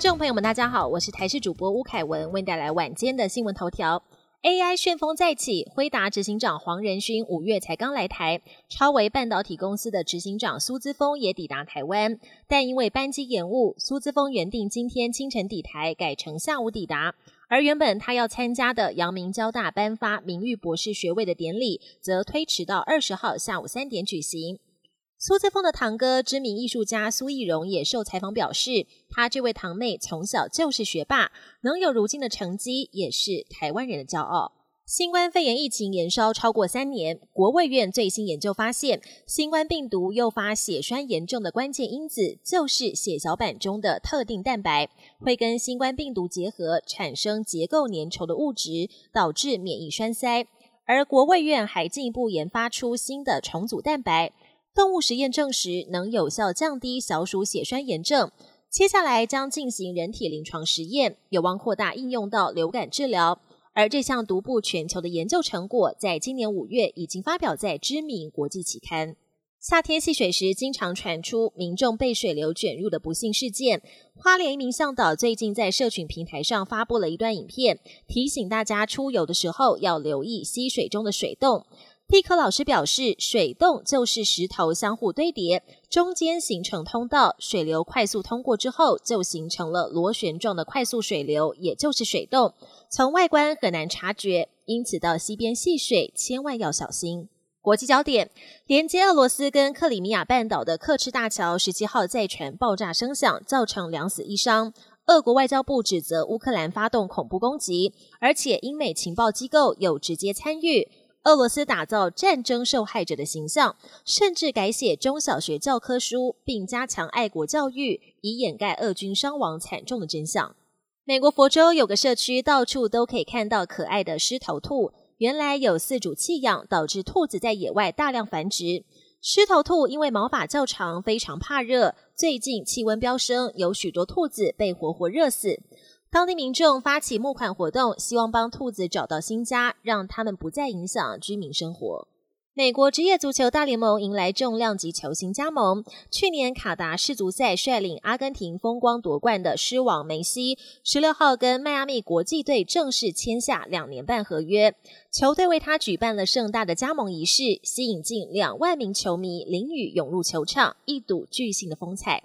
众朋友们，大家好，我是台视主播吴凯文，为您带来晚间的新闻头条。AI 旋风再起，辉达执行长黄仁勋五月才刚来台，超维半导体公司的执行长苏姿峰也抵达台湾，但因为班机延误，苏姿峰原定今天清晨抵台，改成下午抵达。而原本他要参加的阳明交大颁发名誉博士学位的典礼，则推迟到二十号下午三点举行。苏姿峰的堂哥、知名艺术家苏艺荣也受采访表示，他这位堂妹从小就是学霸，能有如今的成绩，也是台湾人的骄傲。新冠肺炎疫情延烧超过三年，国卫院最新研究发现，新冠病毒诱发血栓严重的关键因子就是血小板中的特定蛋白，会跟新冠病毒结合，产生结构粘稠的物质，导致免疫栓塞。而国卫院还进一步研发出新的重组蛋白。动物实验证实能有效降低小鼠血栓炎症，接下来将进行人体临床实验，有望扩大应用到流感治疗。而这项独步全球的研究成果，在今年五月已经发表在知名国际期刊。夏天戏水时，经常传出民众被水流卷入的不幸事件。花莲一名向导最近在社群平台上发布了一段影片，提醒大家出游的时候要留意溪水中的水洞。地科老师表示，水洞就是石头相互堆叠，中间形成通道，水流快速通过之后，就形成了螺旋状的快速水流，也就是水洞。从外观很难察觉，因此到溪边戏水千万要小心。国际焦点：连接俄罗斯跟克里米亚半岛的克赤大桥十七号再传爆炸声响，造成两死一伤。俄国外交部指责乌克兰发动恐怖攻击，而且英美情报机构有直接参与。俄罗斯打造战争受害者的形象，甚至改写中小学教科书，并加强爱国教育，以掩盖俄军伤亡惨重的真相。美国佛州有个社区，到处都可以看到可爱的狮头兔。原来有四主弃养，导致兔子在野外大量繁殖。狮头兔因为毛发较长，非常怕热。最近气温飙升，有许多兔子被活活热死。当地民众发起募款活动，希望帮兔子找到新家，让他们不再影响居民生活。美国职业足球大联盟迎来重量级球星加盟。去年卡达世足赛率领阿根廷风光夺冠的狮王梅西，十六号跟迈阿密国际队正式签下两年半合约。球队为他举办了盛大的加盟仪式，吸引近两万名球迷淋雨涌入球场，一睹巨星的风采。